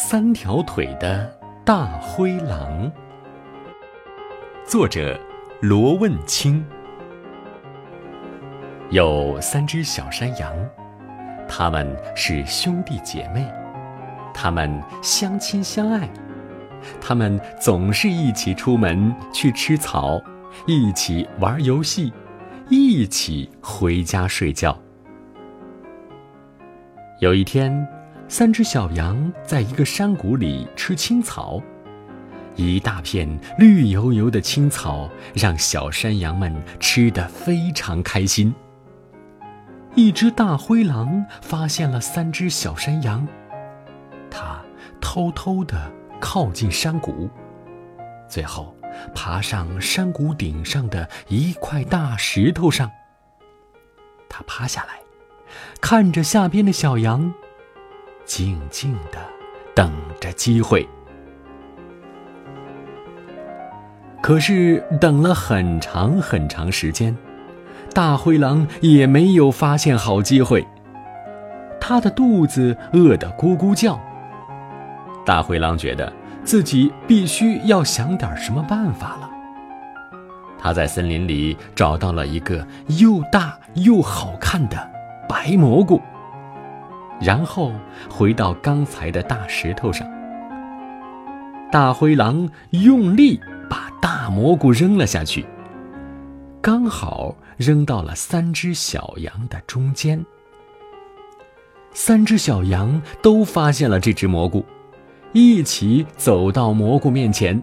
三条腿的大灰狼，作者罗问清。有三只小山羊，他们是兄弟姐妹，他们相亲相爱，他们总是一起出门去吃草，一起玩游戏，一起回家睡觉。有一天。三只小羊在一个山谷里吃青草，一大片绿油油的青草让小山羊们吃得非常开心。一只大灰狼发现了三只小山羊，它偷偷地靠近山谷，最后爬上山谷顶上的一块大石头上。它趴下来，看着下边的小羊。静静的等着机会，可是等了很长很长时间，大灰狼也没有发现好机会。他的肚子饿得咕咕叫。大灰狼觉得自己必须要想点什么办法了。他在森林里找到了一个又大又好看的白蘑菇。然后回到刚才的大石头上，大灰狼用力把大蘑菇扔了下去，刚好扔到了三只小羊的中间。三只小羊都发现了这只蘑菇，一起走到蘑菇面前。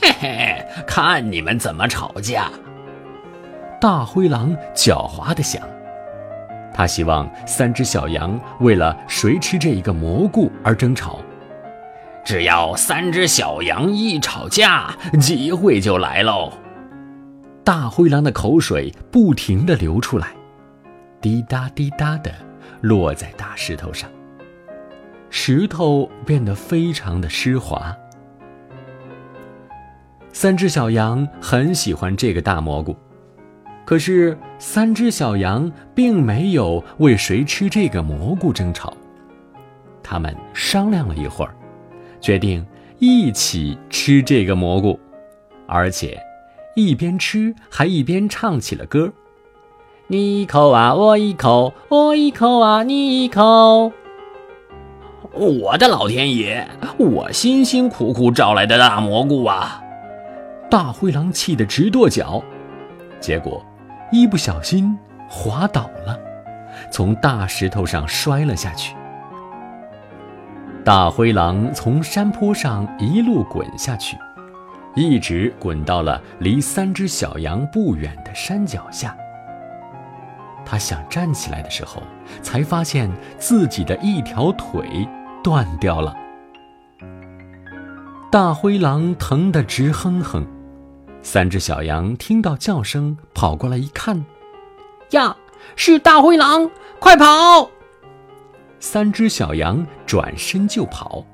嘿嘿，看你们怎么吵架！大灰狼狡猾地想。他希望三只小羊为了谁吃这一个蘑菇而争吵。只要三只小羊一吵架，机会就来喽。大灰狼的口水不停地流出来，滴答滴答地落在大石头上，石头变得非常的湿滑。三只小羊很喜欢这个大蘑菇。可是，三只小羊并没有为谁吃这个蘑菇争吵。他们商量了一会儿，决定一起吃这个蘑菇，而且一边吃还一边唱起了歌：“你一口啊，我一口，我一口啊，你一口。”我的老天爷！我辛辛苦苦找来的大蘑菇啊！大灰狼气得直跺脚，结果。一不小心滑倒了，从大石头上摔了下去。大灰狼从山坡上一路滚下去，一直滚到了离三只小羊不远的山脚下。他想站起来的时候，才发现自己的一条腿断掉了。大灰狼疼得直哼哼。三只小羊听到叫声，跑过来一看，呀，是大灰狼！快跑！三只小羊转身就跑。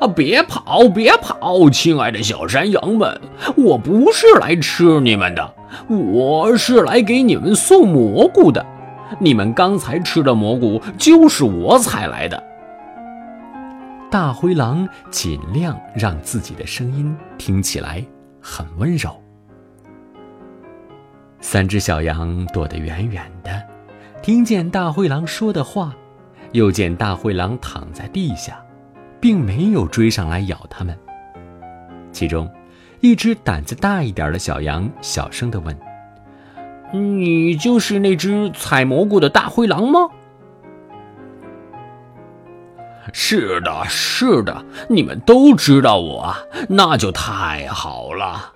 啊，别跑，别跑，亲爱的小山羊们，我不是来吃你们的，我是来给你们送蘑菇的。你们刚才吃的蘑菇就是我采来的。大灰狼尽量让自己的声音听起来。很温柔。三只小羊躲得远远的，听见大灰狼说的话，又见大灰狼躺在地下，并没有追上来咬它们。其中，一只胆子大一点的小羊小声地问：“你就是那只采蘑菇的大灰狼吗？”“是的，是的，你们都知道我，那就太好了。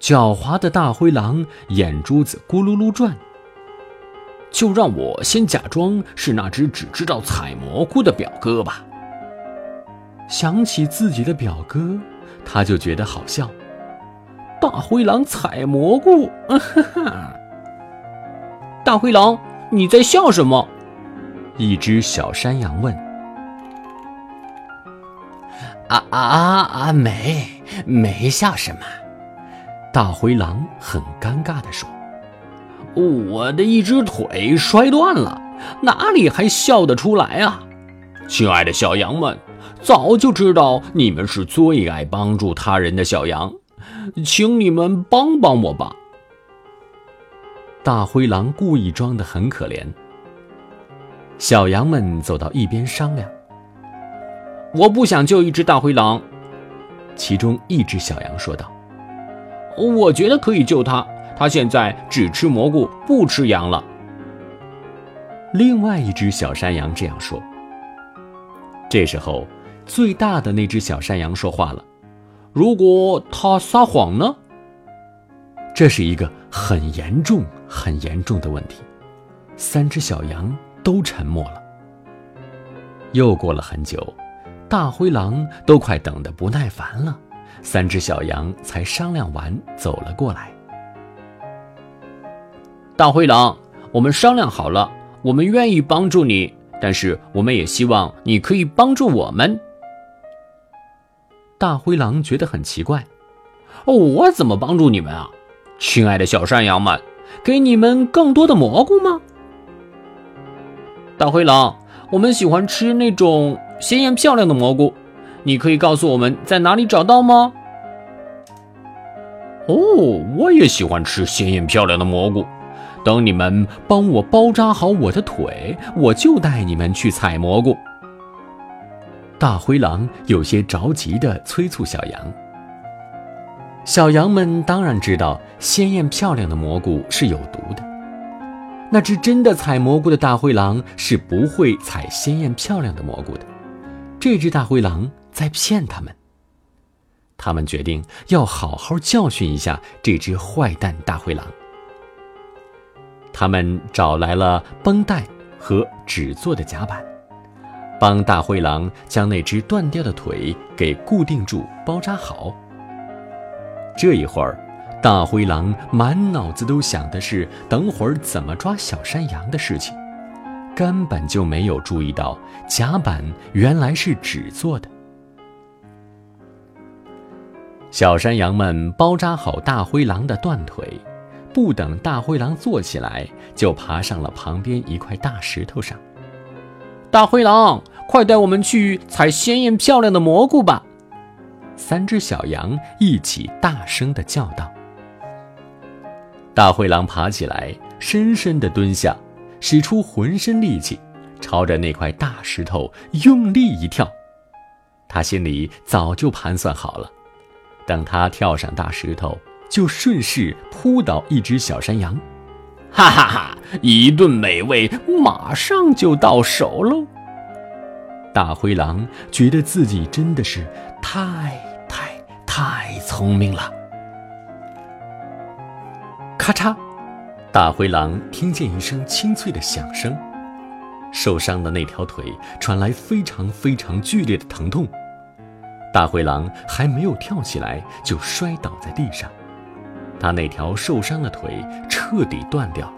狡猾的大灰狼眼珠子咕噜噜转，就让我先假装是那只只知道采蘑菇的表哥吧。想起自己的表哥，他就觉得好笑。大灰狼采蘑菇，哈哈！大灰狼，你在笑什么？一只小山羊问：“啊啊啊！没没笑什么。”大灰狼很尴尬地说：“我的一只腿摔断了，哪里还笑得出来啊？”亲爱的小羊们，早就知道你们是最爱帮助他人的小羊，请你们帮帮我吧。大灰狼故意装得很可怜。小羊们走到一边商量：“我不想救一只大灰狼。”其中一只小羊说道：“我觉得可以救它，它现在只吃蘑菇，不吃羊了。”另外一只小山羊这样说。这时候，最大的那只小山羊说话了：“如果它撒谎呢？”这是一个很严重、很严重的问题。三只小羊都沉默了。又过了很久，大灰狼都快等得不耐烦了，三只小羊才商量完走了过来。大灰狼，我们商量好了，我们愿意帮助你，但是我们也希望你可以帮助我们。大灰狼觉得很奇怪：“哦，我怎么帮助你们啊？”亲爱的小山羊们，给你们更多的蘑菇吗？大灰狼，我们喜欢吃那种鲜艳漂亮的蘑菇，你可以告诉我们在哪里找到吗？哦，我也喜欢吃鲜艳漂亮的蘑菇。等你们帮我包扎好我的腿，我就带你们去采蘑菇。大灰狼有些着急地催促小羊。小羊们当然知道鲜艳漂亮的蘑菇是有毒的。那只真的采蘑菇的大灰狼是不会采鲜艳漂亮的蘑菇的。这只大灰狼在骗他们。他们决定要好好教训一下这只坏蛋大灰狼。他们找来了绷带和纸做的夹板，帮大灰狼将那只断掉的腿给固定住、包扎好。这一会儿，大灰狼满脑子都想的是等会儿怎么抓小山羊的事情，根本就没有注意到甲板原来是纸做的。小山羊们包扎好大灰狼的断腿，不等大灰狼坐起来，就爬上了旁边一块大石头上。大灰狼，快带我们去采鲜艳漂亮的蘑菇吧！三只小羊一起大声地叫道：“大灰狼爬起来，深深地蹲下，使出浑身力气，朝着那块大石头用力一跳。他心里早就盘算好了，等他跳上大石头，就顺势扑倒一只小山羊。哈哈哈！一顿美味马上就到手喽！大灰狼觉得自己真的是太……太太聪明了！咔嚓，大灰狼听见一声清脆的响声，受伤的那条腿传来非常非常剧烈的疼痛。大灰狼还没有跳起来，就摔倒在地上，他那条受伤的腿彻底断掉。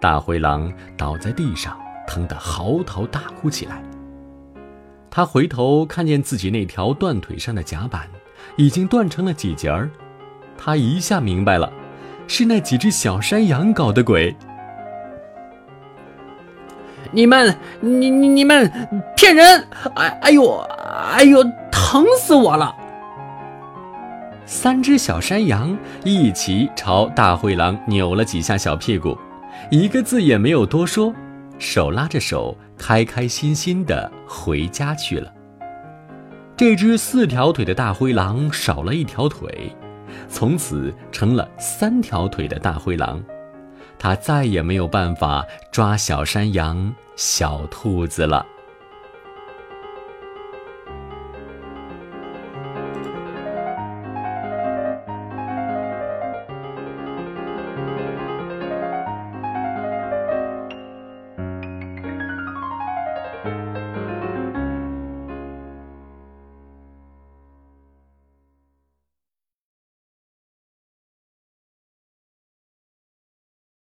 大灰狼倒在地上，疼得嚎啕大哭起来。他回头看见自己那条断腿上的甲板。已经断成了几节儿，他一下明白了，是那几只小山羊搞的鬼。你们，你你你们骗人！哎哎呦，哎呦，疼死我了！三只小山羊一起朝大灰狼扭了几下小屁股，一个字也没有多说，手拉着手，开开心心的回家去了。这只四条腿的大灰狼少了一条腿，从此成了三条腿的大灰狼，它再也没有办法抓小山羊、小兔子了。